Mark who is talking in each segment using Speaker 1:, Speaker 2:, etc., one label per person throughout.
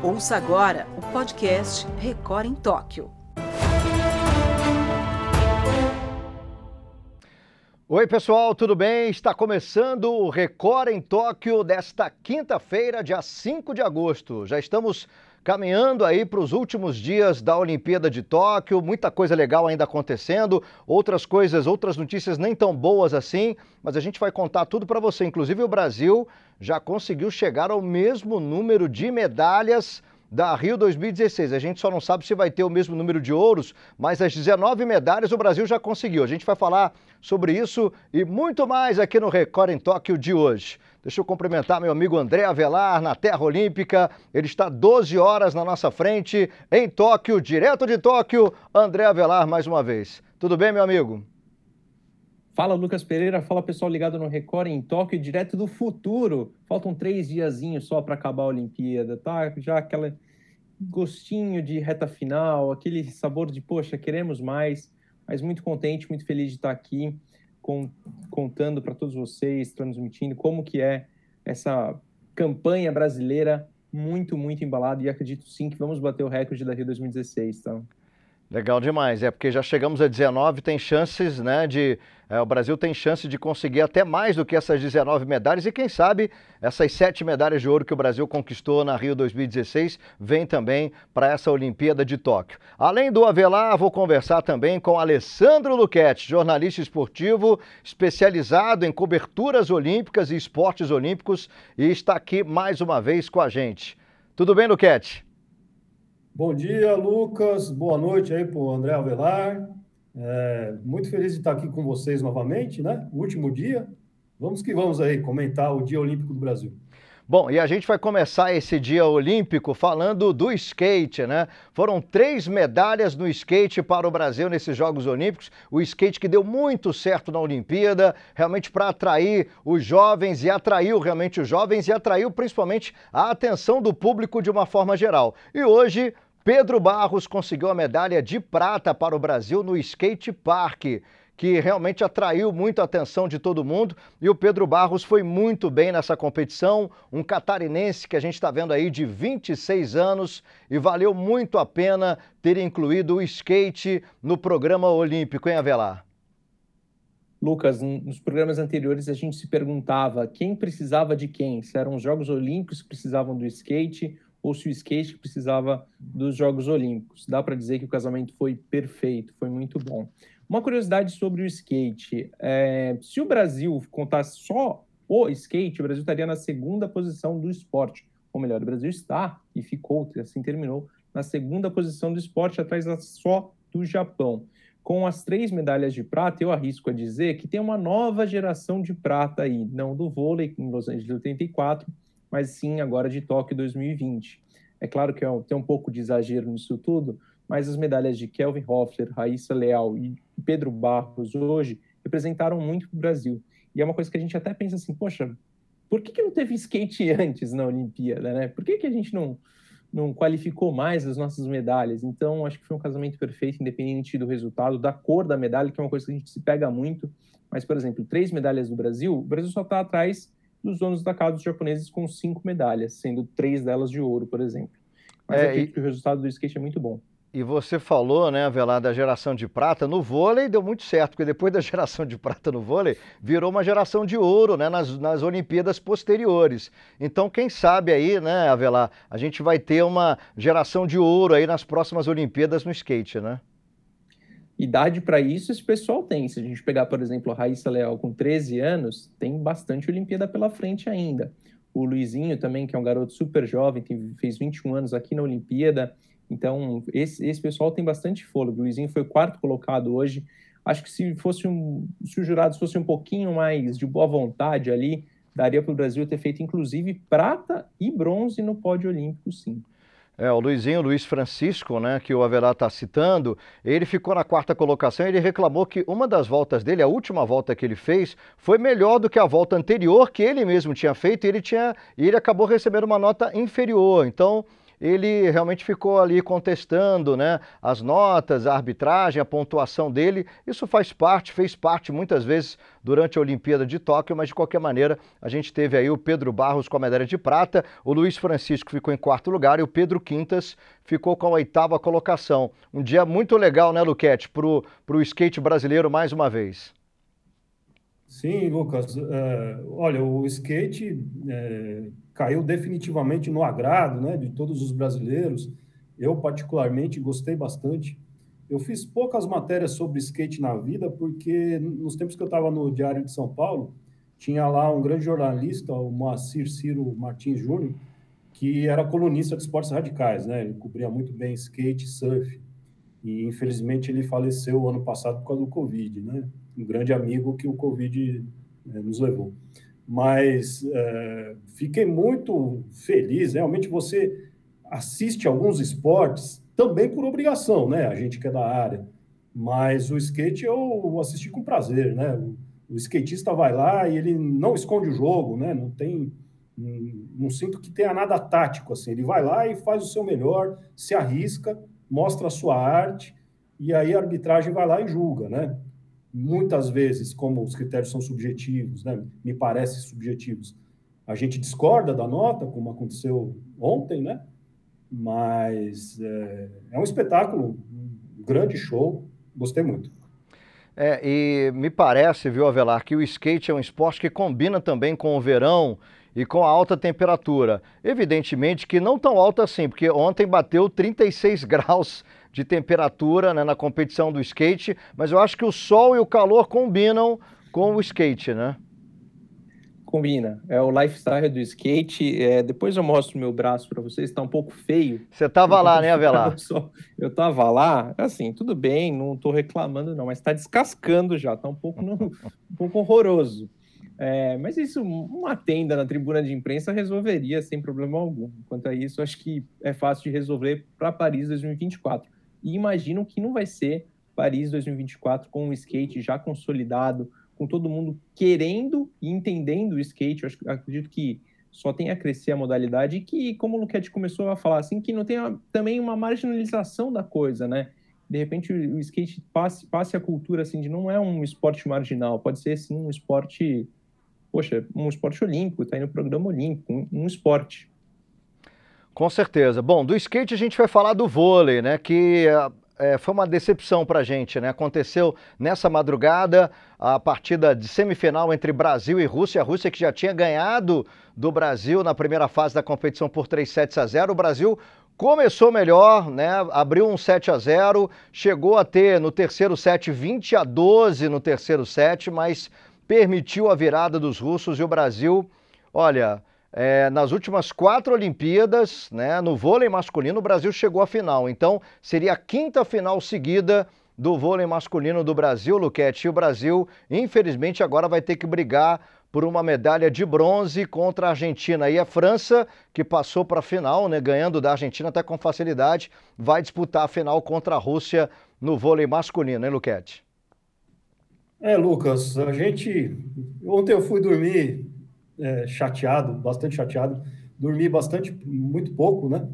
Speaker 1: Ouça agora o podcast Record em Tóquio.
Speaker 2: Oi, pessoal, tudo bem? Está começando o Record em Tóquio desta quinta-feira, dia 5 de agosto. Já estamos caminhando aí para os últimos dias da Olimpíada de Tóquio, muita coisa legal ainda acontecendo, outras coisas, outras notícias nem tão boas assim, mas a gente vai contar tudo para você. Inclusive, o Brasil já conseguiu chegar ao mesmo número de medalhas da Rio 2016. A gente só não sabe se vai ter o mesmo número de ouros, mas as 19 medalhas o Brasil já conseguiu. A gente vai falar sobre isso e muito mais aqui no Record em Tóquio de hoje. Deixa eu cumprimentar meu amigo André Avelar, na Terra Olímpica. Ele está 12 horas na nossa frente, em Tóquio, direto de Tóquio. André Avelar, mais uma vez. Tudo bem, meu amigo?
Speaker 3: Fala Lucas Pereira, fala pessoal ligado no Record em Tóquio, direto do futuro. Faltam três diazinhos só para acabar a Olimpíada, tá? Já aquele gostinho de reta final, aquele sabor de, poxa, queremos mais, mas muito contente, muito feliz de estar aqui com, contando para todos vocês, transmitindo como que é essa campanha brasileira muito, muito embalada e acredito sim que vamos bater o recorde da Rio 2016, tá?
Speaker 2: Legal demais, é porque já chegamos a 19, tem chances, né, de é, o Brasil tem chance de conseguir até mais do que essas 19 medalhas e quem sabe essas sete medalhas de ouro que o Brasil conquistou na Rio 2016 vem também para essa Olimpíada de Tóquio. Além do Avelar, vou conversar também com Alessandro Luquete, jornalista esportivo especializado em coberturas olímpicas e esportes olímpicos e está aqui mais uma vez com a gente. Tudo bem, Luquete?
Speaker 4: Bom dia, Lucas. Boa noite aí para o André Avelar. É, muito feliz de estar aqui com vocês novamente, né? Último dia. Vamos que vamos aí comentar o Dia Olímpico do Brasil.
Speaker 2: Bom, e a gente vai começar esse dia olímpico falando do skate, né? Foram três medalhas no skate para o Brasil nesses Jogos Olímpicos. O skate que deu muito certo na Olimpíada, realmente para atrair os jovens e atraiu realmente os jovens e atraiu principalmente a atenção do público de uma forma geral. E hoje Pedro Barros conseguiu a medalha de prata para o Brasil no skate park que realmente atraiu muito a atenção de todo mundo. E o Pedro Barros foi muito bem nessa competição, um catarinense que a gente está vendo aí de 26 anos e valeu muito a pena ter incluído o skate no programa olímpico, hein, Avelar?
Speaker 3: Lucas, nos programas anteriores a gente se perguntava quem precisava de quem, se eram os Jogos Olímpicos que precisavam do skate ou se o skate precisava dos Jogos Olímpicos. Dá para dizer que o casamento foi perfeito, foi muito bom. Uma curiosidade sobre o skate: é, se o Brasil contasse só o skate, o Brasil estaria na segunda posição do esporte. Ou melhor, o Brasil está e ficou, assim terminou, na segunda posição do esporte, atrás só do Japão. Com as três medalhas de prata, eu arrisco a dizer que tem uma nova geração de prata aí, não do vôlei em Los Angeles 84, mas sim agora de Tóquio 2020. É claro que é tem um pouco de exagero nisso tudo, mas as medalhas de Kelvin Hoffler, Raíssa Leal e Pedro Barros hoje representaram muito o Brasil. E é uma coisa que a gente até pensa assim, poxa, por que, que não teve skate antes na Olimpíada, né? Por que, que a gente não, não qualificou mais as nossas medalhas? Então, acho que foi um casamento perfeito, independente do resultado, da cor da medalha, que é uma coisa que a gente se pega muito. Mas, por exemplo, três medalhas do Brasil, o Brasil só está atrás dos donos da casa dos japoneses com cinco medalhas, sendo três delas de ouro, por exemplo. Mas é, e... que o resultado do skate é muito bom.
Speaker 2: E você falou, né, Avelar, da geração de prata. No vôlei deu muito certo, porque depois da geração de prata no vôlei, virou uma geração de ouro, né, nas, nas Olimpíadas posteriores. Então, quem sabe aí, né, Avelar, a gente vai ter uma geração de ouro aí nas próximas Olimpíadas no skate, né?
Speaker 3: Idade para isso esse pessoal tem. Se a gente pegar, por exemplo, a Raíssa Leal com 13 anos, tem bastante Olimpíada pela frente ainda. O Luizinho também, que é um garoto super jovem, tem, fez 21 anos aqui na Olimpíada. Então, esse, esse pessoal tem bastante fôlego. O Luizinho foi quarto colocado hoje. Acho que se fosse um, se os jurados fossem um pouquinho mais de boa vontade ali, daria para o Brasil ter feito, inclusive, prata e bronze no pódio olímpico, sim.
Speaker 2: É, o Luizinho, Luiz Francisco, né, que o Avelar está citando, ele ficou na quarta colocação e ele reclamou que uma das voltas dele, a última volta que ele fez, foi melhor do que a volta anterior que ele mesmo tinha feito e ele, tinha, e ele acabou recebendo uma nota inferior. Então, ele realmente ficou ali contestando né, as notas, a arbitragem, a pontuação dele. Isso faz parte, fez parte muitas vezes durante a Olimpíada de Tóquio, mas de qualquer maneira a gente teve aí o Pedro Barros com a medalha de prata, o Luiz Francisco ficou em quarto lugar e o Pedro Quintas ficou com a oitava colocação. Um dia muito legal, né, Luquete, para o skate brasileiro mais uma vez.
Speaker 4: Sim, Lucas. É, olha, o skate é, caiu definitivamente no agrado né, de todos os brasileiros. Eu, particularmente, gostei bastante. Eu fiz poucas matérias sobre skate na vida, porque nos tempos que eu estava no Diário de São Paulo, tinha lá um grande jornalista, o Moacir Ciro Martins Júnior, que era colunista de esportes radicais, né? Ele cobria muito bem skate, surf. E infelizmente ele faleceu ano passado por causa do Covid, né? Um grande amigo que o Covid né, nos levou. Mas é, fiquei muito feliz. Realmente você assiste alguns esportes também por obrigação, né? A gente que é da área. Mas o skate eu assisti com prazer, né? O, o skatista vai lá e ele não esconde o jogo, né? Não tem não sinto que tenha nada tático assim. Ele vai lá e faz o seu melhor, se arrisca, mostra a sua arte e aí a arbitragem vai lá e julga, né? Muitas vezes, como os critérios são subjetivos, né? Me parece subjetivos. A gente discorda da nota, como aconteceu ontem, né? Mas é, é um espetáculo, um grande show, gostei muito.
Speaker 2: É, e me parece, viu, Avelar, que o skate é um esporte que combina também com o verão e com a alta temperatura. Evidentemente que não tão alta assim, porque ontem bateu 36 graus de temperatura né, na competição do skate, mas eu acho que o sol e o calor combinam com o skate, né?
Speaker 3: Combina. É o lifestyle do skate. É, depois eu mostro meu braço para vocês, está um pouco feio.
Speaker 2: Você estava lá, né, Avelar?
Speaker 3: Eu estava lá, assim, tudo bem, não estou reclamando não, mas está descascando já, está um pouco, no, um pouco horroroso. É, mas isso, uma tenda na tribuna de imprensa resolveria sem problema algum. Quanto a isso, acho que é fácil de resolver para Paris 2024. E imagino que não vai ser Paris 2024 com o skate já consolidado, com todo mundo querendo e entendendo o skate. Eu acredito que só tem a crescer a modalidade e que, como o Luquete começou a falar, assim, que não tenha também uma marginalização da coisa, né? De repente o skate passe, passe a cultura assim de não é um esporte marginal, pode ser sim um esporte, poxa, um esporte olímpico, tá aí no programa olímpico, um, um esporte.
Speaker 2: Com certeza. Bom, do skate a gente vai falar do vôlei, né? Que é, foi uma decepção para a gente, né? Aconteceu nessa madrugada a partida de semifinal entre Brasil e Rússia. A Rússia que já tinha ganhado do Brasil na primeira fase da competição por 3 sets a 0. O Brasil começou melhor, né? Abriu um 7 a 0, chegou a ter no terceiro set 20 a 12 no terceiro set, mas permitiu a virada dos russos e o Brasil, olha, é, nas últimas quatro Olimpíadas, né, no vôlei masculino, o Brasil chegou à final. Então, seria a quinta final seguida do vôlei masculino do Brasil, Luquete. E o Brasil, infelizmente, agora vai ter que brigar por uma medalha de bronze contra a Argentina. E a França, que passou para a final, né, ganhando da Argentina até com facilidade, vai disputar a final contra a Rússia no vôlei masculino, hein, Luquete?
Speaker 4: É, Lucas, a gente. Ontem eu fui dormir é, chateado, bastante chateado. Dormi bastante, muito pouco, né?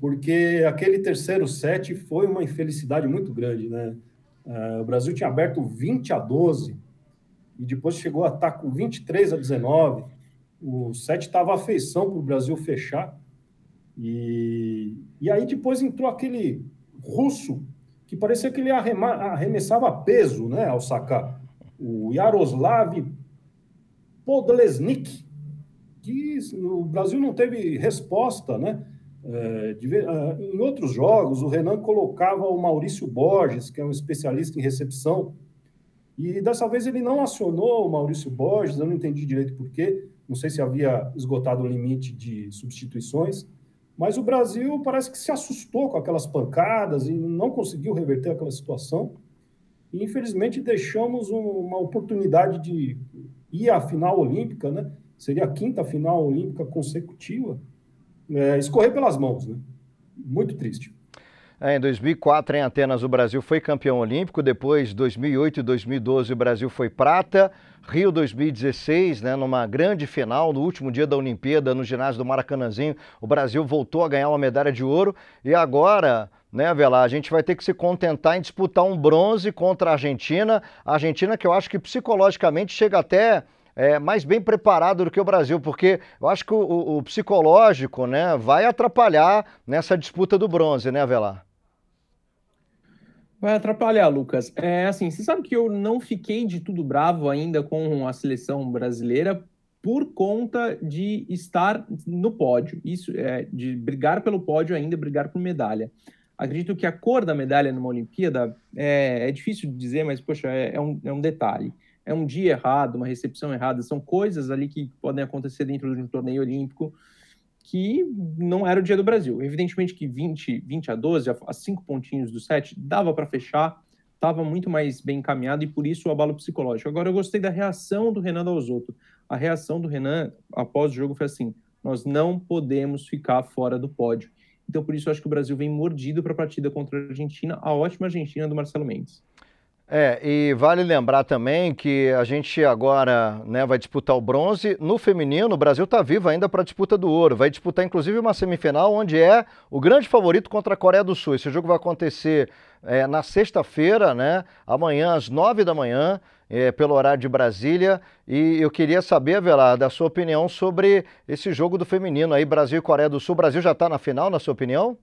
Speaker 4: Porque aquele terceiro set foi uma infelicidade muito grande, né? É, o Brasil tinha aberto 20 a 12 e depois chegou a estar com 23 a 19. O set estava a feição para o Brasil fechar. E, e aí depois entrou aquele russo que parecia que ele arremessava peso né, ao sacar. O Yaroslav Podlesnik, que o Brasil não teve resposta, né? É, de, uh, em outros jogos, o Renan colocava o Maurício Borges, que é um especialista em recepção, e dessa vez ele não acionou o Maurício Borges, eu não entendi direito por quê, não sei se havia esgotado o limite de substituições, mas o Brasil parece que se assustou com aquelas pancadas e não conseguiu reverter aquela situação. E infelizmente deixamos uma oportunidade de e a final olímpica, né? Seria a quinta final olímpica consecutiva, é, escorrer pelas mãos, né? Muito triste.
Speaker 2: É, em 2004, em Atenas, o Brasil foi campeão olímpico. Depois, 2008 e 2012, o Brasil foi prata. Rio 2016, né, numa grande final, no último dia da Olimpíada, no ginásio do Maracanãzinho, o Brasil voltou a ganhar uma medalha de ouro. E agora, né, Velar, a gente vai ter que se contentar em disputar um bronze contra a Argentina. A Argentina que eu acho que psicologicamente chega até é, mais bem preparado do que o Brasil, porque eu acho que o, o psicológico né, vai atrapalhar nessa disputa do bronze, né, Velar?
Speaker 3: Vai atrapalhar, Lucas. É assim, você sabe que eu não fiquei de tudo bravo ainda com a seleção brasileira por conta de estar no pódio. Isso é de brigar pelo pódio ainda, brigar por medalha. Acredito que a cor da medalha numa Olimpíada é, é difícil de dizer, mas poxa, é, é, um, é um detalhe. É um dia errado, uma recepção errada, são coisas ali que podem acontecer dentro de um torneio olímpico que não era o dia do Brasil. Evidentemente que 20, 20 a 12, a 5 pontinhos do 7, dava para fechar, estava muito mais bem encaminhado e por isso o abalo psicológico. Agora eu gostei da reação do Renan Dalzotto. A reação do Renan após o jogo foi assim: nós não podemos ficar fora do pódio. Então por isso eu acho que o Brasil vem mordido para a partida contra a Argentina, a ótima Argentina do Marcelo Mendes.
Speaker 2: É, e vale lembrar também que a gente agora né, vai disputar o bronze. No feminino, o Brasil está vivo ainda para a disputa do ouro. Vai disputar inclusive uma semifinal onde é o grande favorito contra a Coreia do Sul. Esse jogo vai acontecer é, na sexta-feira, né? Amanhã, às nove da manhã, é, pelo horário de Brasília. E eu queria saber, Velar, da sua opinião sobre esse jogo do feminino aí, Brasil e Coreia do Sul. O Brasil já está na final, na sua opinião?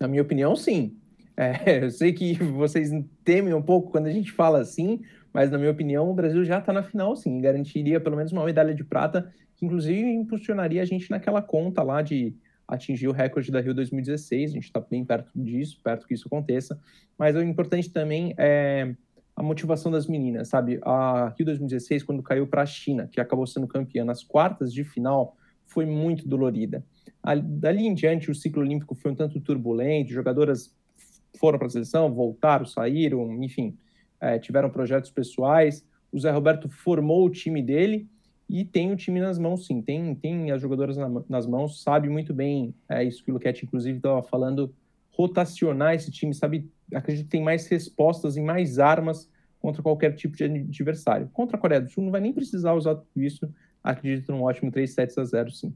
Speaker 3: Na minha opinião, sim. É, eu sei que vocês temem um pouco quando a gente fala assim, mas na minha opinião o Brasil já está na final sim, garantiria pelo menos uma medalha de prata, que inclusive impulsionaria a gente naquela conta lá de atingir o recorde da Rio 2016, a gente está bem perto disso, perto que isso aconteça, mas o importante também é a motivação das meninas, sabe? A Rio 2016, quando caiu para a China, que acabou sendo campeã nas quartas de final, foi muito dolorida. Dali em diante, o ciclo olímpico foi um tanto turbulento, jogadoras foram para a seleção, voltaram, saíram, enfim, é, tiveram projetos pessoais. O Zé Roberto formou o time dele e tem o time nas mãos, sim. Tem, tem as jogadoras na, nas mãos, sabe muito bem é, isso que o Luquete, inclusive, estava falando, rotacionar esse time, sabe? Acredito que tem mais respostas e mais armas contra qualquer tipo de adversário. Contra a Coreia do Sul não vai nem precisar usar tudo isso. Acredito num ótimo 3 sets a 0, sim.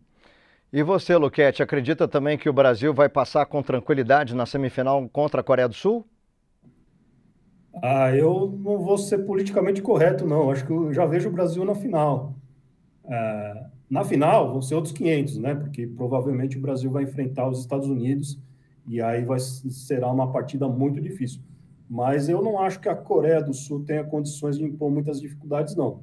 Speaker 2: E você, Luquete, acredita também que o Brasil vai passar com tranquilidade na semifinal contra a Coreia do Sul?
Speaker 4: Ah, eu não vou ser politicamente correto, não. Acho que eu já vejo o Brasil na final. É, na final vão ser outros 500, né? Porque provavelmente o Brasil vai enfrentar os Estados Unidos e aí vai, será uma partida muito difícil. Mas eu não acho que a Coreia do Sul tenha condições de impor muitas dificuldades, não.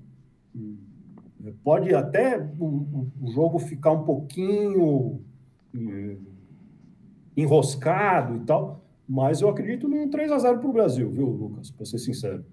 Speaker 4: Pode até o, o jogo ficar um pouquinho eh, enroscado e tal, mas eu acredito num 3 a 0 para o Brasil, viu, Lucas? Para ser sincero.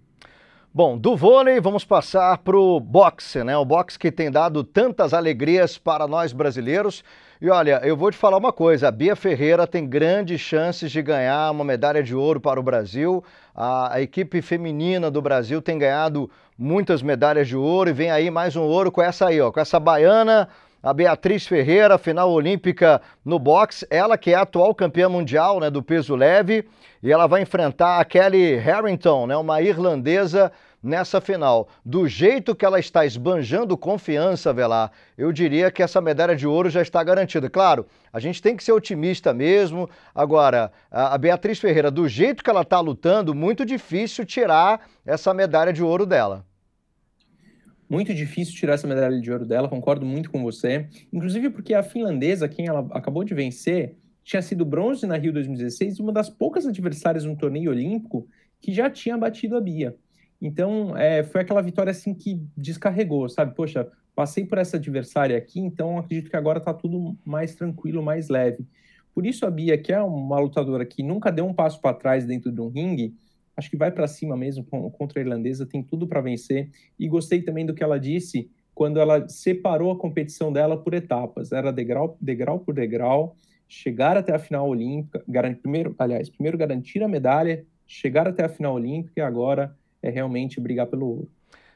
Speaker 2: Bom, do vôlei vamos passar para o boxe, né? O boxe que tem dado tantas alegrias para nós brasileiros. E olha, eu vou te falar uma coisa: a Bia Ferreira tem grandes chances de ganhar uma medalha de ouro para o Brasil. A, a equipe feminina do Brasil tem ganhado muitas medalhas de ouro e vem aí mais um ouro com essa aí, ó, com essa baiana, a Beatriz Ferreira, final olímpica no boxe, ela que é a atual campeã mundial, né, do peso leve, e ela vai enfrentar a Kelly Harrington, né, uma irlandesa nessa final. Do jeito que ela está esbanjando confiança, Velar, eu diria que essa medalha de ouro já está garantida. Claro, a gente tem que ser otimista mesmo. Agora, a Beatriz Ferreira, do jeito que ela está lutando, muito difícil tirar essa medalha de ouro dela.
Speaker 3: Muito difícil tirar essa medalha de ouro dela, concordo muito com você. Inclusive porque a finlandesa, quem ela acabou de vencer, tinha sido bronze na Rio 2016 e uma das poucas adversárias no torneio olímpico que já tinha batido a Bia. Então, é, foi aquela vitória assim que descarregou, sabe? Poxa, passei por essa adversária aqui, então acredito que agora está tudo mais tranquilo, mais leve. Por isso a Bia, que é uma lutadora que nunca deu um passo para trás dentro de um ringue, acho que vai para cima mesmo contra a irlandesa, tem tudo para vencer. E gostei também do que ela disse quando ela separou a competição dela por etapas. Era degrau, degrau por degrau, chegar até a final olímpica, garantir, primeiro, aliás, primeiro garantir a medalha, chegar até a final olímpica e agora é realmente brigar pelo ouro.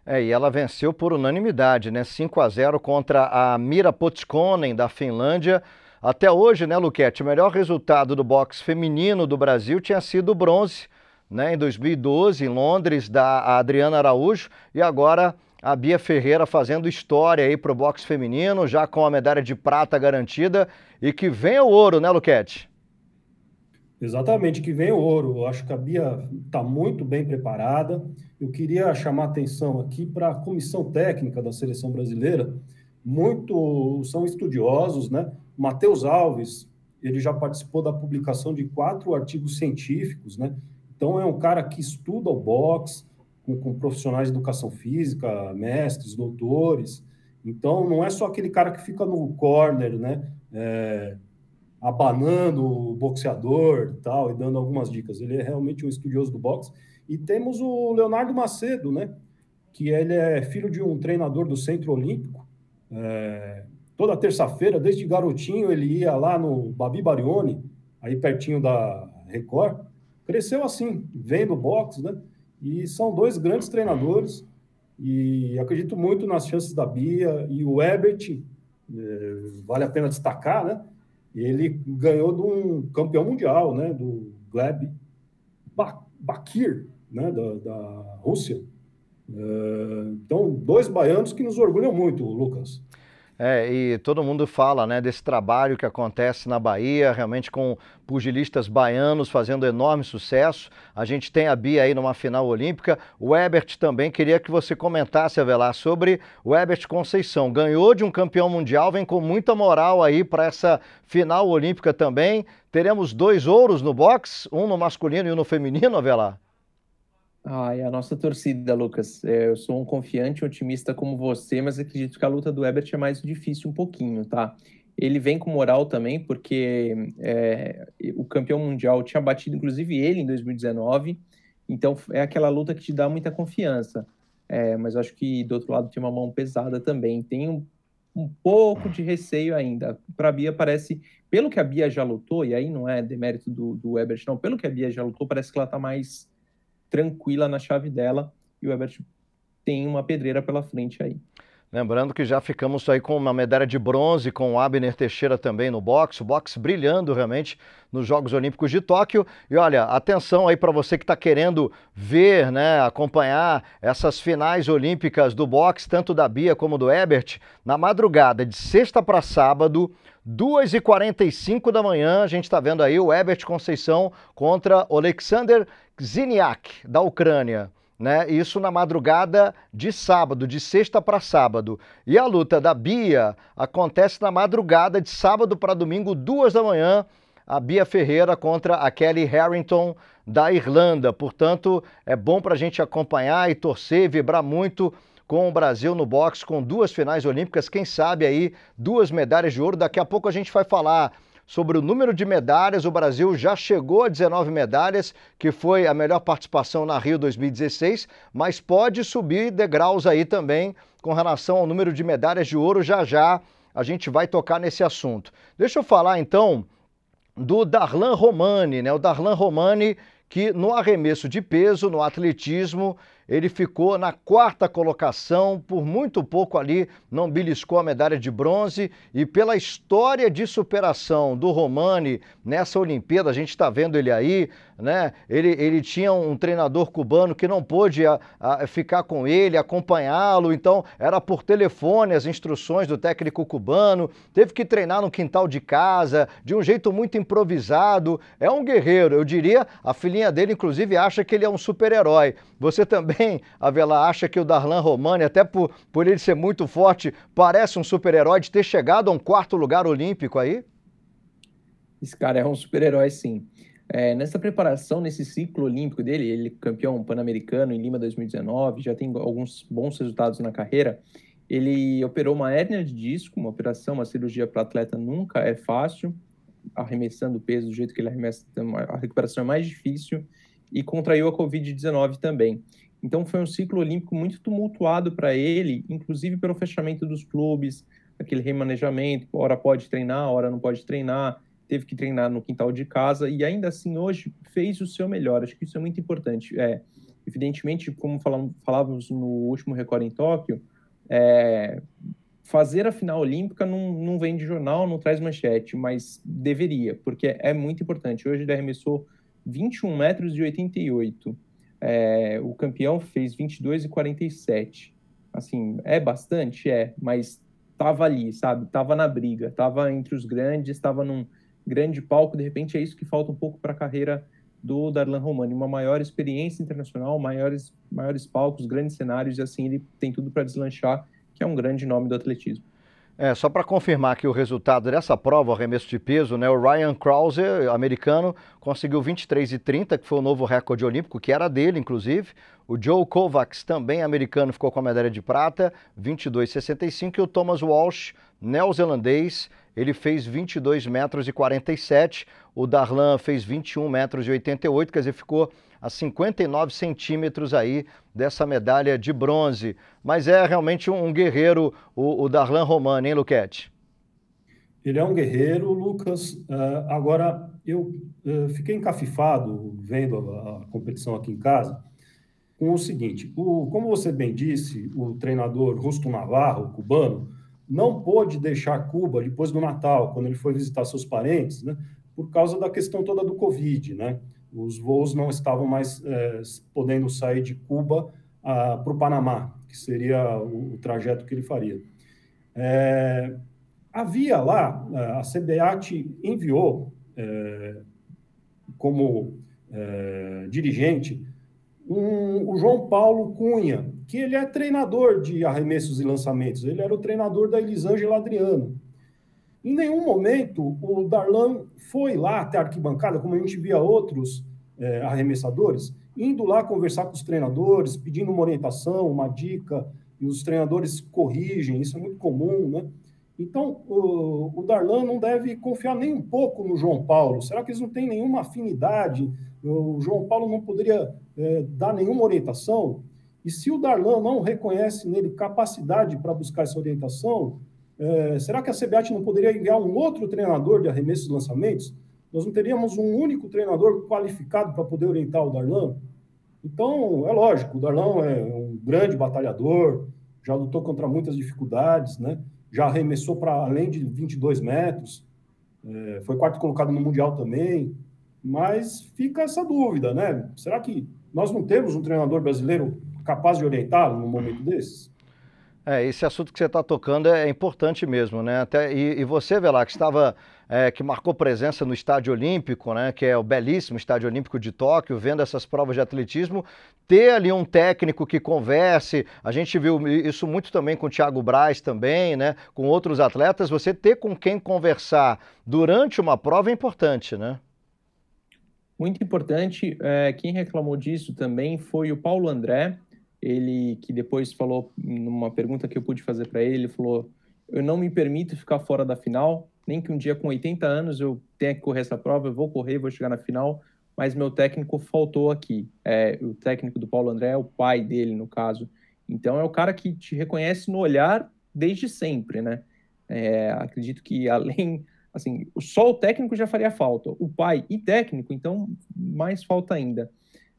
Speaker 2: É, e ela venceu por unanimidade, né? 5 a 0 contra a Mira Potskonen da Finlândia. Até hoje, né, Luquete, o melhor resultado do boxe feminino do Brasil tinha sido o bronze, né, em 2012, em Londres, da Adriana Araújo, e agora a Bia Ferreira fazendo história aí para o boxe feminino, já com a medalha de prata garantida, e que vem o ouro, né, Luquete?
Speaker 4: Exatamente, que vem o ouro. Eu acho que a Bia está muito bem preparada. Eu queria chamar atenção aqui para a comissão técnica da seleção brasileira. Muito são estudiosos, né? Matheus Alves, ele já participou da publicação de quatro artigos científicos, né? Então é um cara que estuda o boxe com, com profissionais de educação física, mestres, doutores. Então não é só aquele cara que fica no corner, né? É, abanando o boxeador e tal, e dando algumas dicas. Ele é realmente um estudioso do boxe. E temos o Leonardo Macedo, né? Que ele é filho de um treinador do Centro Olímpico. É, toda terça-feira, desde garotinho, ele ia lá no Babi Barione, aí pertinho da Record. Cresceu assim, vendo boxe, né? E são dois grandes treinadores. E acredito muito nas chances da Bia e o Ebert, é, vale a pena destacar, né? ele ganhou de um campeão mundial, né, do Gleb Bakir, né, da, da Rússia. É, então, dois baianos que nos orgulham muito, Lucas.
Speaker 2: É, e todo mundo fala né, desse trabalho que acontece na Bahia, realmente com pugilistas baianos fazendo enorme sucesso. A gente tem a Bia aí numa final olímpica. O Ebert também queria que você comentasse, Avelar, sobre o Ebert Conceição. Ganhou de um campeão mundial, vem com muita moral aí para essa final olímpica também. Teremos dois ouros no boxe, um no masculino e um no feminino, Avelar?
Speaker 3: Ai, a nossa torcida, Lucas. É, eu sou um confiante, um otimista como você, mas acredito que a luta do Ebert é mais difícil um pouquinho, tá? Ele vem com moral também, porque é, o campeão mundial tinha batido, inclusive, ele em 2019. Então, é aquela luta que te dá muita confiança. É, mas acho que, do outro lado, tem uma mão pesada também. Tem um, um pouco de receio ainda. Para a Bia, parece, pelo que a Bia já lutou, e aí não é demérito do, do Ebert, não, pelo que a Bia já lutou, parece que ela está mais tranquila na chave dela e o Ebert tem uma pedreira pela frente aí.
Speaker 2: Lembrando que já ficamos aí com uma medalha de bronze com o Abner Teixeira também no boxe, o boxe brilhando realmente nos Jogos Olímpicos de Tóquio. E olha, atenção aí para você que está querendo ver, né, acompanhar essas finais olímpicas do boxe, tanto da Bia como do Ebert, na madrugada de sexta para sábado, 2h45 da manhã, a gente está vendo aí o Ebert Conceição contra Alexander Ziniak, da Ucrânia. Né? Isso na madrugada de sábado, de sexta para sábado. E a luta da Bia acontece na madrugada de sábado para domingo, duas da manhã. A Bia Ferreira contra a Kelly Harrington da Irlanda. Portanto, é bom para a gente acompanhar e torcer, vibrar muito com o Brasil no boxe, com duas finais olímpicas, quem sabe aí duas medalhas de ouro. Daqui a pouco a gente vai falar sobre o número de medalhas. O Brasil já chegou a 19 medalhas, que foi a melhor participação na Rio 2016, mas pode subir degraus aí também com relação ao número de medalhas de ouro. Já já a gente vai tocar nesse assunto. Deixa eu falar então do Darlan Romani, né? O Darlan Romani que no arremesso de peso, no atletismo, ele ficou na quarta colocação, por muito pouco ali não beliscou a medalha de bronze e pela história de superação do Romani nessa Olimpíada, a gente está vendo ele aí, né? Ele, ele tinha um treinador cubano que não pôde a, a, ficar com ele, acompanhá-lo, então era por telefone as instruções do técnico cubano, teve que treinar no quintal de casa, de um jeito muito improvisado. É um guerreiro, eu diria, a filhinha dele inclusive acha que ele é um super-herói. Você também também, Avela, acha que o Darlan Romani, até por, por ele ser muito forte, parece um super-herói de ter chegado a um quarto lugar olímpico aí?
Speaker 3: Esse cara é um super-herói, sim. É, nessa preparação, nesse ciclo olímpico dele, ele campeão pan-americano em Lima 2019, já tem alguns bons resultados na carreira. Ele operou uma hérnia de disco, uma operação, uma cirurgia para atleta nunca é fácil, arremessando o peso do jeito que ele arremessa, a recuperação é mais difícil, e contraiu a Covid-19 também. Então foi um ciclo olímpico muito tumultuado para ele, inclusive pelo fechamento dos clubes, aquele remanejamento, hora pode treinar, hora não pode treinar, teve que treinar no quintal de casa e ainda assim hoje fez o seu melhor. Acho que isso é muito importante. É, evidentemente, como falávamos no último Record em Tóquio, é, fazer a final olímpica não, não vem de jornal, não traz manchete, mas deveria, porque é muito importante. Hoje ele arremessou 21 metros e 88. É, o campeão fez 22 e 47. Assim, é bastante? É, mas tava ali, sabe? Tava na briga, tava entre os grandes, tava num grande palco. De repente é isso que falta um pouco para a carreira do Darlan Romani, uma maior experiência internacional, maiores, maiores palcos, grandes cenários, e assim ele tem tudo para deslanchar, que é um grande nome do atletismo.
Speaker 2: É, só para confirmar que o resultado dessa prova, arremesso de peso, né, o Ryan Krause, americano, conseguiu 23,30, que foi o novo recorde olímpico, que era dele, inclusive. O Joe Kovacs, também americano, ficou com a medalha de prata, 22,65. E o Thomas Walsh, neozelandês, ele fez 22 metros e 47. O Darlan fez 21 metros e 88, quer dizer, ficou a 59 centímetros aí dessa medalha de bronze. Mas é realmente um, guerreiro, o, o Darlan Romano, hein, Luquete?
Speaker 4: Ele é um guerreiro, Lucas. Uh, agora, eu uh, fiquei encafifado vendo a, a, competição aqui em casa com o seguinte: o, como você bem disse, o treinador Rusto Navarro, cubano, não pôde deixar Cuba depois do Natal, quando ele foi visitar seus parentes, né, por causa da questão toda do Covid, né? Os voos não estavam mais é, podendo sair de Cuba ah, para o Panamá, que seria o, o, trajeto que ele faria. É, havia lá, a CBAT enviou é, como é, dirigente um, o João Paulo Cunha, que ele é treinador de arremessos e lançamentos, ele era o treinador da Elisângela Adriano. Em nenhum momento o Darlan foi lá até a arquibancada, como a gente via outros é, arremessadores, indo lá conversar com os treinadores, pedindo uma orientação, uma dica, e os treinadores corrigem, isso é muito comum, né? Então, o, o Darlan não deve confiar nem um pouco no João Paulo. Será que eles não têm nenhuma afinidade? O João Paulo não poderia é, dar nenhuma orientação? E se o Darlan não reconhece nele capacidade para buscar essa orientação, é, será que a CBAT não poderia enviar um outro treinador de arremessos e lançamentos? Nós não teríamos um único treinador qualificado para poder orientar o Darlan? Então, é lógico, o Darlan é um grande batalhador, já lutou contra muitas dificuldades, né? já arremessou para além de 22 metros, é, foi quarto colocado no Mundial também, mas fica essa dúvida, né? Será que nós não temos um treinador brasileiro capaz de orientá-lo num momento desses?
Speaker 2: É, esse assunto que você está tocando é importante mesmo, né? Até, e, e você, Velá, que estava, é, que marcou presença no Estádio Olímpico, né? Que é o belíssimo Estádio Olímpico de Tóquio, vendo essas provas de atletismo, ter ali um técnico que converse, a gente viu isso muito também com o Thiago Braz também, né? Com outros atletas, você ter com quem conversar durante uma prova é importante, né?
Speaker 3: Muito importante. É, quem reclamou disso também foi o Paulo André, ele que depois falou numa pergunta que eu pude fazer para ele, ele falou: "Eu não me permito ficar fora da final, nem que um dia com 80 anos eu tenha que correr essa prova, eu vou correr, vou chegar na final, mas meu técnico faltou aqui. É, o técnico do Paulo André é o pai dele, no caso. Então é o cara que te reconhece no olhar desde sempre, né? É, acredito que além, assim, só o técnico já faria falta, o pai e técnico, então mais falta ainda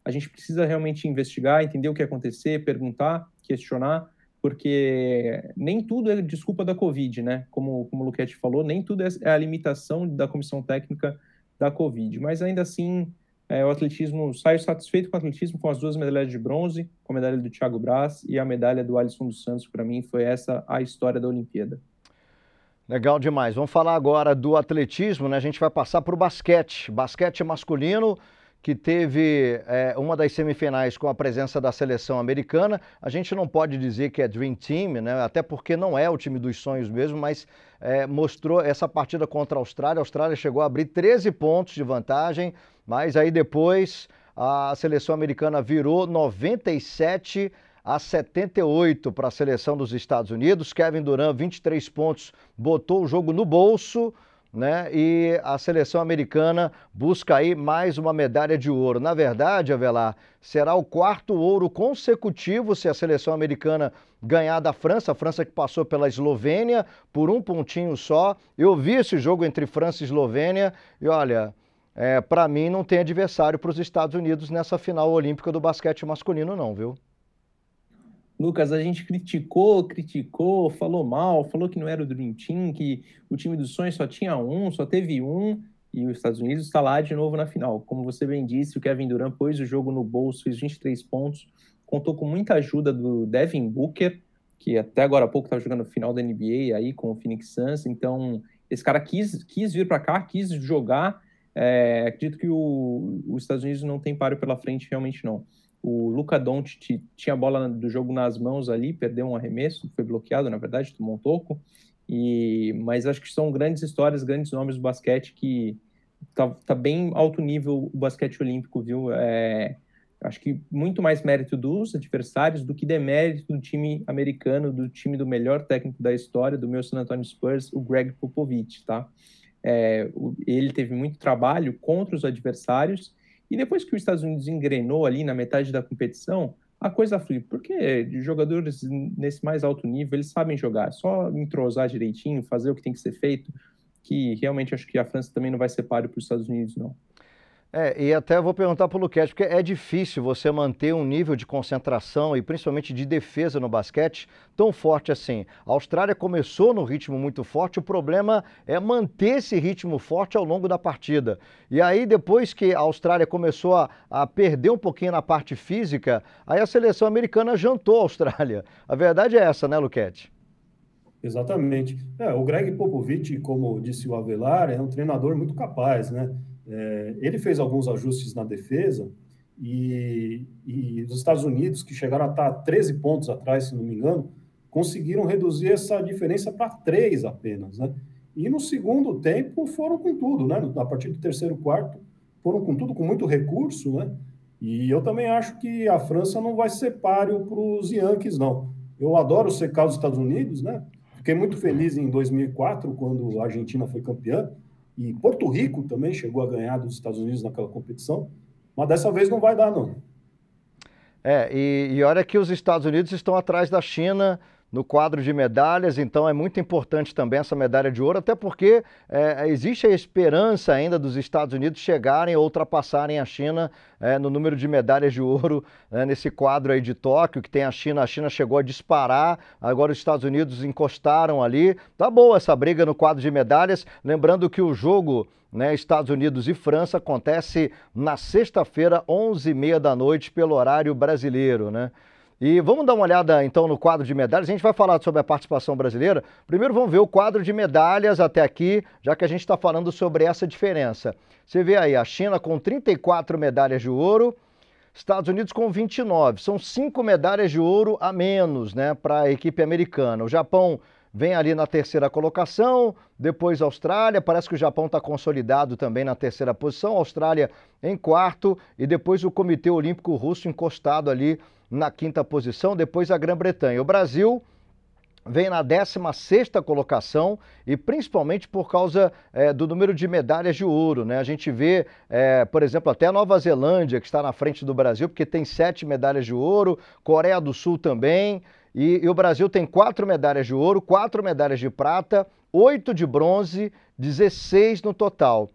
Speaker 3: a gente precisa realmente investigar, entender o que acontecer, perguntar, questionar, porque nem tudo é desculpa da Covid, né? Como, como o Luquete falou, nem tudo é, é a limitação da comissão técnica da Covid. Mas ainda assim, é, o atletismo, saio satisfeito com o atletismo, com as duas medalhas de bronze, com a medalha do Thiago Braz e a medalha do Alisson dos Santos, para mim, foi essa a história da Olimpíada.
Speaker 2: Legal demais. Vamos falar agora do atletismo, né? A gente vai passar para o basquete. Basquete masculino que teve é, uma das semifinais com a presença da seleção americana. A gente não pode dizer que é Dream Team, né? até porque não é o time dos sonhos mesmo, mas é, mostrou essa partida contra a Austrália. A Austrália chegou a abrir 13 pontos de vantagem, mas aí depois a seleção americana virou 97 a 78 para a seleção dos Estados Unidos. Kevin Durant, 23 pontos, botou o jogo no bolso né? E a seleção americana busca aí mais uma medalha de ouro. Na verdade, Avelar, será o quarto ouro consecutivo se a seleção americana ganhar da França, a França que passou pela Eslovênia por um pontinho só. Eu vi esse jogo entre França e Eslovênia e olha, é, para mim não tem adversário para os Estados Unidos nessa final olímpica do basquete masculino não, viu?
Speaker 3: Lucas, a gente criticou, criticou, falou mal, falou que não era o Dream Team, que o time dos sonhos só tinha um, só teve um, e os Estados Unidos está lá de novo na final. Como você bem disse, o Kevin Durant pôs o jogo no bolso, fez 23 pontos, contou com muita ajuda do Devin Booker, que até agora há pouco estava jogando final da NBA aí com o Phoenix Suns, então esse cara quis, quis vir para cá, quis jogar. É, acredito que o, os Estados Unidos não tem páreo pela frente, realmente não. O Luca Doncic tinha a bola do jogo nas mãos ali, perdeu um arremesso, foi bloqueado, na verdade, tomou um toco. E, mas acho que são grandes histórias, grandes nomes do basquete que tá, tá bem alto nível o basquete olímpico, viu? É, acho que muito mais mérito dos adversários do que demérito do time americano, do time do melhor técnico da história, do meu San Antonio Spurs, o Greg Popovich, tá? É, ele teve muito trabalho contra os adversários e depois que os Estados Unidos engrenou ali na metade da competição, a coisa flui, porque jogadores nesse mais alto nível, eles sabem jogar, só entrosar direitinho, fazer o que tem que ser feito, que realmente acho que a França também não vai ser páreo para os Estados Unidos, não.
Speaker 2: É, e até vou perguntar para o Luquete, porque é difícil você manter um nível de concentração e principalmente de defesa no basquete tão forte assim. A Austrália começou no ritmo muito forte, o problema é manter esse ritmo forte ao longo da partida. E aí, depois que a Austrália começou a, a perder um pouquinho na parte física, aí a seleção americana jantou a Austrália. A verdade é essa, né, Luquete?
Speaker 4: Exatamente. É, o Greg Popovich, como disse o Avelar, é um treinador muito capaz, né? É, ele fez alguns ajustes na defesa e, e os Estados Unidos, que chegaram a estar 13 pontos atrás, se não me engano, conseguiram reduzir essa diferença para três apenas, né? E no segundo tempo foram com tudo, né? A partir do terceiro quarto foram com tudo, com muito recurso, né? E eu também acho que a França não vai ser páreo para os Yankees, não. Eu adoro secar os Estados Unidos, né? Fiquei muito feliz em 2004, quando a Argentina foi campeã, e Porto Rico também chegou a ganhar dos Estados Unidos naquela competição, mas dessa vez não vai dar, não.
Speaker 2: É, e, e olha que os Estados Unidos estão atrás da China no quadro de medalhas, então é muito importante também essa medalha de ouro, até porque é, existe a esperança ainda dos Estados Unidos chegarem ou ultrapassarem a China é, no número de medalhas de ouro né, nesse quadro aí de Tóquio, que tem a China, a China chegou a disparar, agora os Estados Unidos encostaram ali. Tá boa essa briga no quadro de medalhas, lembrando que o jogo né, Estados Unidos e França acontece na sexta-feira, 11h30 da noite, pelo horário brasileiro, né? E vamos dar uma olhada então no quadro de medalhas. A gente vai falar sobre a participação brasileira. Primeiro vamos ver o quadro de medalhas até aqui, já que a gente está falando sobre essa diferença. Você vê aí a China com 34 medalhas de ouro, Estados Unidos com 29. São cinco medalhas de ouro a menos né, para a equipe americana. O Japão vem ali na terceira colocação, depois Austrália, parece que o Japão está consolidado também na terceira posição, Austrália em quarto e depois o Comitê Olímpico Russo encostado ali na quinta posição, depois a Grã-Bretanha. O Brasil vem na 16 colocação e principalmente por causa é, do número de medalhas de ouro. Né? A gente vê, é, por exemplo, até a Nova Zelândia, que está na frente do Brasil, porque tem sete medalhas de ouro, Coreia do Sul também, e, e o Brasil tem quatro medalhas de ouro, quatro medalhas de prata, oito de bronze, 16 no total.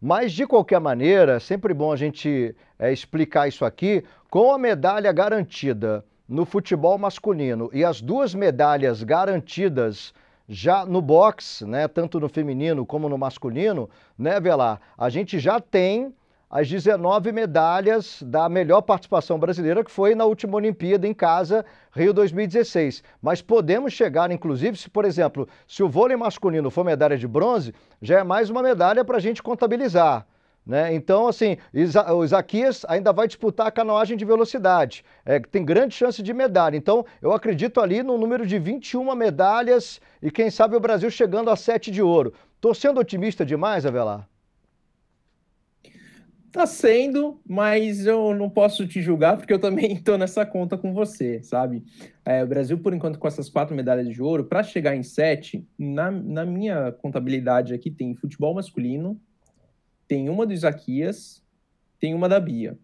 Speaker 2: Mas, de qualquer maneira, é sempre bom a gente é, explicar isso aqui, com a medalha garantida no futebol masculino e as duas medalhas garantidas já no boxe, né, tanto no feminino como no masculino, né, Velar? A gente já tem as 19 medalhas da melhor participação brasileira, que foi na última Olimpíada em casa, Rio 2016. Mas podemos chegar, inclusive, se, por exemplo, se o vôlei masculino for medalha de bronze, já é mais uma medalha para a gente contabilizar. Né? Então, assim, o Isaquias ainda vai disputar a canoagem de velocidade. É, tem grande chance de medalha. Então, eu acredito ali no número de 21 medalhas e quem sabe o Brasil chegando a 7 de ouro. Estou sendo otimista demais, Avelar?
Speaker 3: Tá sendo, mas eu não posso te julgar porque eu também estou nessa conta com você, sabe? É, o Brasil, por enquanto, com essas quatro medalhas de ouro, para chegar em sete, na, na minha contabilidade aqui tem futebol masculino, tem uma do Isaquias, tem uma da Bia.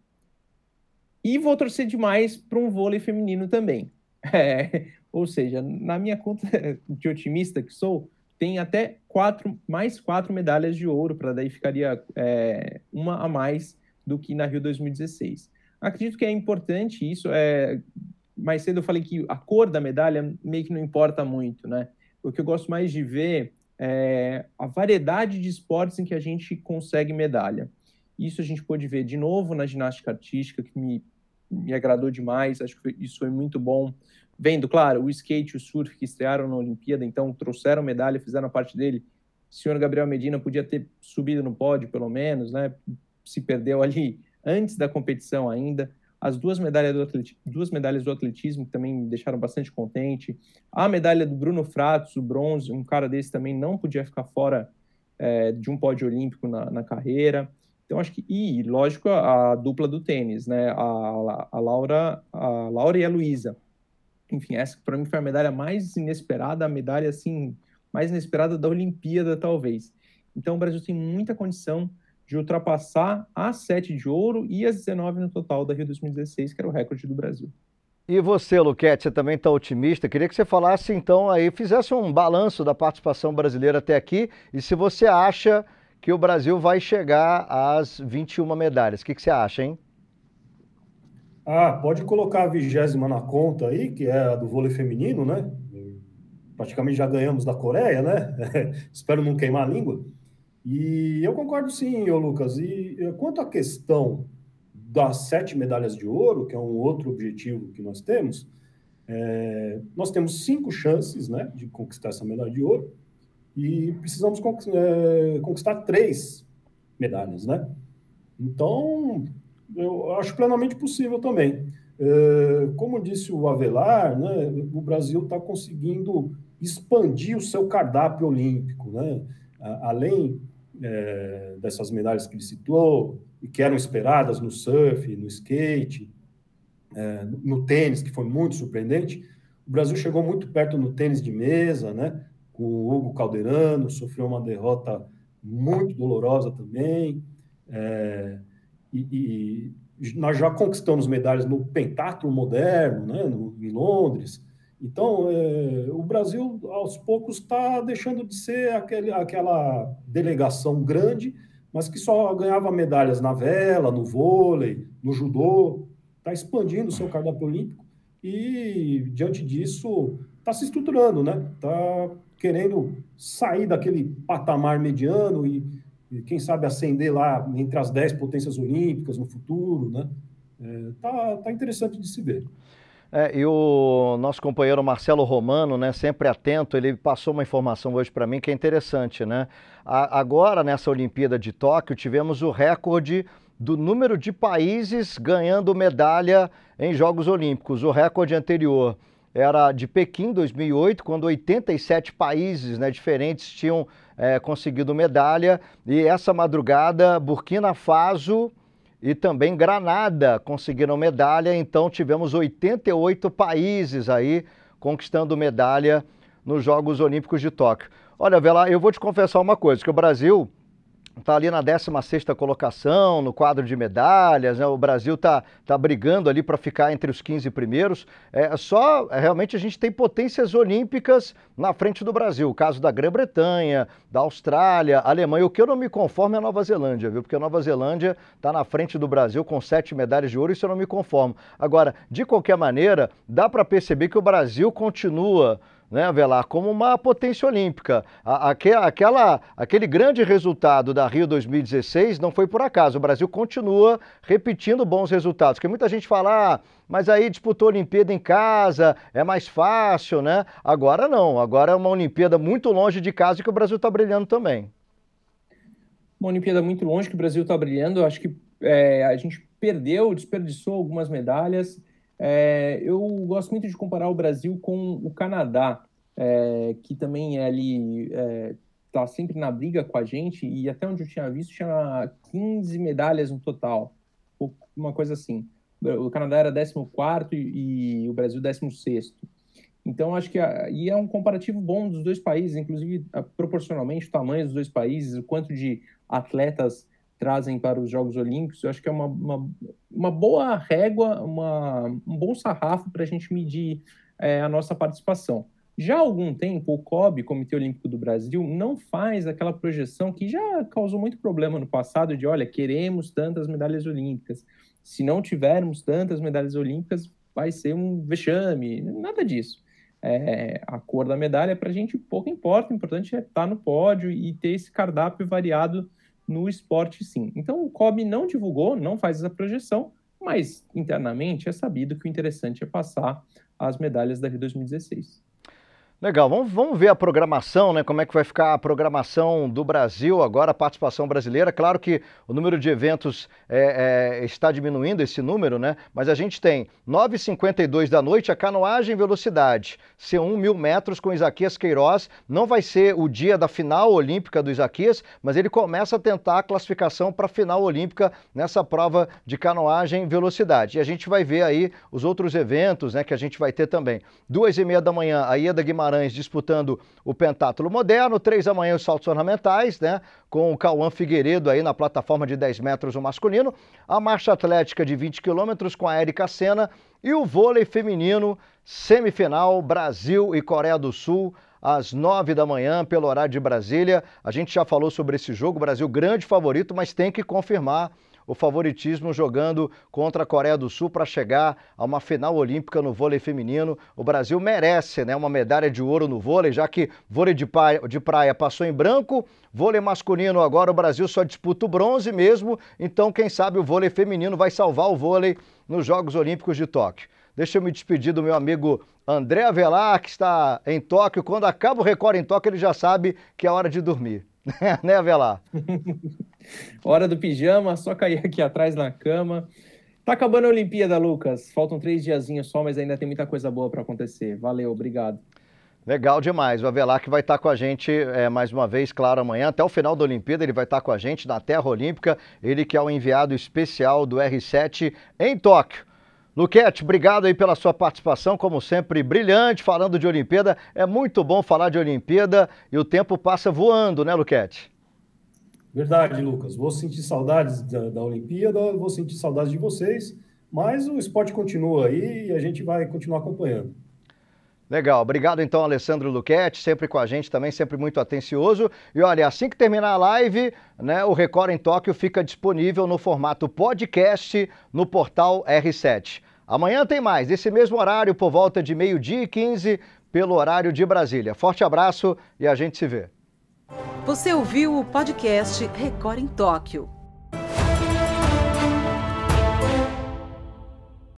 Speaker 3: E vou torcer demais para um vôlei feminino também. É, ou seja, na minha conta de otimista que sou, tem até quatro, mais quatro medalhas de ouro, para daí ficaria é, uma a mais do que na Rio 2016. Acredito que é importante isso, é, mais cedo eu falei que a cor da medalha meio que não importa muito, né? O que eu gosto mais de ver é a variedade de esportes em que a gente consegue medalha. Isso a gente pôde ver de novo na ginástica artística, que me, me agradou demais, acho que isso foi muito bom. Vendo, claro, o skate e o surf que estrearam na Olimpíada, então trouxeram medalha, fizeram a parte dele. O senhor Gabriel Medina podia ter subido no pódio, pelo menos, né? Se perdeu ali antes da competição ainda. As duas medalhas do, atletismo, duas medalhas do atletismo que também me deixaram bastante contente. A medalha do Bruno Fratos, o bronze, um cara desse também não podia ficar fora é, de um pódio olímpico na, na, carreira. Então acho que e lógico a, a dupla do tênis, né? A, a, Laura, a Laura e a Luísa. Enfim, essa para mim foi a medalha mais inesperada, a medalha assim mais inesperada da Olimpíada talvez. Então o Brasil tem muita condição de ultrapassar as 7 de ouro e as 19 no total da Rio 2016, que era o recorde do Brasil.
Speaker 2: E você, Luquete, você também está otimista? Queria que você falasse então aí, fizesse um balanço da participação brasileira até aqui e se você acha que o Brasil vai chegar às 21 medalhas. O que, que você acha, hein?
Speaker 4: Ah, pode colocar a vigésima na conta aí, que é a do vôlei feminino, né? Praticamente já ganhamos da Coreia, né? Espero não queimar a língua. E eu concordo sim, ô Lucas. E quanto à questão das sete medalhas de ouro, que é um outro objetivo que nós temos, é, nós temos cinco chances né, de conquistar essa medalha de ouro e precisamos é, conquistar três medalhas, né? Então, eu acho plenamente possível também. É, como disse o Avelar, né, o Brasil está conseguindo expandir o seu cardápio olímpico, né? Além é, dessas medalhas que ele citou, e que eram esperadas no surf, no skate, é, no tênis, que foi muito surpreendente. O Brasil chegou muito perto no tênis de mesa, né? Com o Hugo Calderano, sofreu uma derrota muito dolorosa também. É, e, e, nós já conquistamos medalhas no pentatlo moderno, né? No, em Londres. Então, é, o Brasil, aos poucos, está deixando de ser aquele, aquela delegação grande, mas que só ganhava medalhas na vela, no vôlei, no judô. Está expandindo o seu cardápio olímpico e, diante disso, está se estruturando, né? Está querendo sair daquele patamar mediano e, e, quem sabe, ascender lá entre as 10 potências olímpicas no futuro, né? É, tá, tá interessante de se ver.
Speaker 2: É, e o nosso companheiro Marcelo Romano, né, sempre atento, ele passou uma informação hoje para mim que é interessante, né? A, agora, nessa Olimpíada de Tóquio, tivemos o recorde do número de países ganhando medalha em Jogos Olímpicos. O recorde anterior era de Pequim, 2008, quando 87 países né, diferentes tinham é, conseguido medalha. E essa madrugada, Burkina Faso e também Granada conseguiram medalha, então tivemos 88 países aí conquistando medalha nos Jogos Olímpicos de Tóquio. Olha, Vela, eu vou te confessar uma coisa, que o Brasil está ali na 16ª colocação, no quadro de medalhas, né? o Brasil está tá brigando ali para ficar entre os 15 primeiros. É, só, é, realmente, a gente tem potências olímpicas na frente do Brasil. O caso da Grã-Bretanha, da Austrália, Alemanha. O que eu não me conformo é a Nova Zelândia, viu? Porque a Nova Zelândia está na frente do Brasil com sete medalhas de ouro, isso eu não me conformo. Agora, de qualquer maneira, dá para perceber que o Brasil continua né, Velar, como uma potência olímpica. aquela, aquele grande resultado da Rio 2016 não foi por acaso. O Brasil continua repetindo bons resultados. Porque muita gente fala, ah, mas aí disputou a Olimpíada em casa, é mais fácil, né? Agora não, agora é uma Olimpíada muito longe de casa que o Brasil está brilhando também.
Speaker 3: Uma Olimpíada muito longe que o Brasil está brilhando. Acho que é, a gente perdeu, desperdiçou algumas medalhas. É, eu gosto muito de comparar o Brasil com o Canadá, é, que também é ali está é, sempre na briga com a gente e até onde eu tinha visto tinha 15 medalhas no total, uma coisa assim. O Canadá era 14 e, e o Brasil 16 então, acho que e é um comparativo bom dos dois países, inclusive proporcionalmente o tamanho dos dois países, o quanto de atletas trazem para os Jogos Olímpicos, eu acho que é uma, uma, uma boa régua, uma, um bom sarrafo para a gente medir é, a nossa participação. Já há algum tempo, o COB, Comitê Olímpico do Brasil, não faz aquela projeção que já causou muito problema no passado de, olha, queremos tantas medalhas olímpicas. Se não tivermos tantas medalhas olímpicas, vai ser um vexame, nada disso. É, a cor da medalha para a gente pouco importa, o importante é estar tá no pódio e ter esse cardápio variado no esporte, sim. Então o COB não divulgou, não faz essa projeção, mas internamente é sabido que o interessante é passar as medalhas da Rio 2016.
Speaker 2: Legal, vamos, vamos ver a programação, né? Como é que vai ficar a programação do Brasil agora, a participação brasileira. Claro que o número de eventos é, é, está diminuindo, esse número, né? Mas a gente tem 9h52 da noite, a canoagem velocidade, C1 mil metros com Isaquias Queiroz. Não vai ser o dia da final olímpica do Isaquias, mas ele começa a tentar a classificação para a final olímpica nessa prova de canoagem velocidade. E a gente vai ver aí os outros eventos, né? Que a gente vai ter também. Duas e meia da manhã, a Ieda Guimarães Guimarães disputando o pentátulo moderno, três da manhã os saltos ornamentais, né? Com o Cauã Figueiredo aí na plataforma de 10 metros o masculino, a marcha atlética de 20 quilômetros com a Érica Senna e o vôlei feminino, semifinal, Brasil e Coreia do Sul às nove da manhã, pelo horário de Brasília. A gente já falou sobre esse jogo, Brasil grande favorito, mas tem que confirmar o favoritismo jogando contra a Coreia do Sul para chegar a uma final olímpica no vôlei feminino. O Brasil merece né, uma medalha de ouro no vôlei, já que vôlei de praia, de praia passou em branco, vôlei masculino agora o Brasil só disputa o bronze mesmo, então quem sabe o vôlei feminino vai salvar o vôlei nos Jogos Olímpicos de Tóquio. Deixa eu me despedir do meu amigo André Avelar, que está em Tóquio. Quando acaba o recorde em Tóquio, ele já sabe que é hora de dormir. né, Avelar?
Speaker 3: Hora do pijama, só cair aqui atrás na cama. Tá acabando a Olimpíada, Lucas. Faltam três diazinhos só, mas ainda tem muita coisa boa para acontecer. Valeu, obrigado.
Speaker 2: Legal demais. O Avelar que vai estar com a gente é, mais uma vez, claro, amanhã. Até o final da Olimpíada ele vai estar com a gente na Terra Olímpica. Ele que é o enviado especial do R7 em Tóquio. Luquete, obrigado aí pela sua participação, como sempre, brilhante, falando de Olimpíada. É muito bom falar de Olimpíada e o tempo passa voando, né, Luquete?
Speaker 4: Verdade, Lucas. Vou sentir saudades da, da Olimpíada, vou sentir saudades de vocês, mas o esporte continua aí e a gente vai continuar acompanhando.
Speaker 2: Legal, obrigado então, Alessandro Luquete, sempre com a gente também, sempre muito atencioso. E olha, assim que terminar a live, né, o Record em Tóquio fica disponível no formato podcast no portal R7. Amanhã tem mais, esse mesmo horário, por volta de meio-dia e 15, pelo horário de Brasília. Forte abraço e a gente se vê.
Speaker 1: Você ouviu o podcast Record em Tóquio.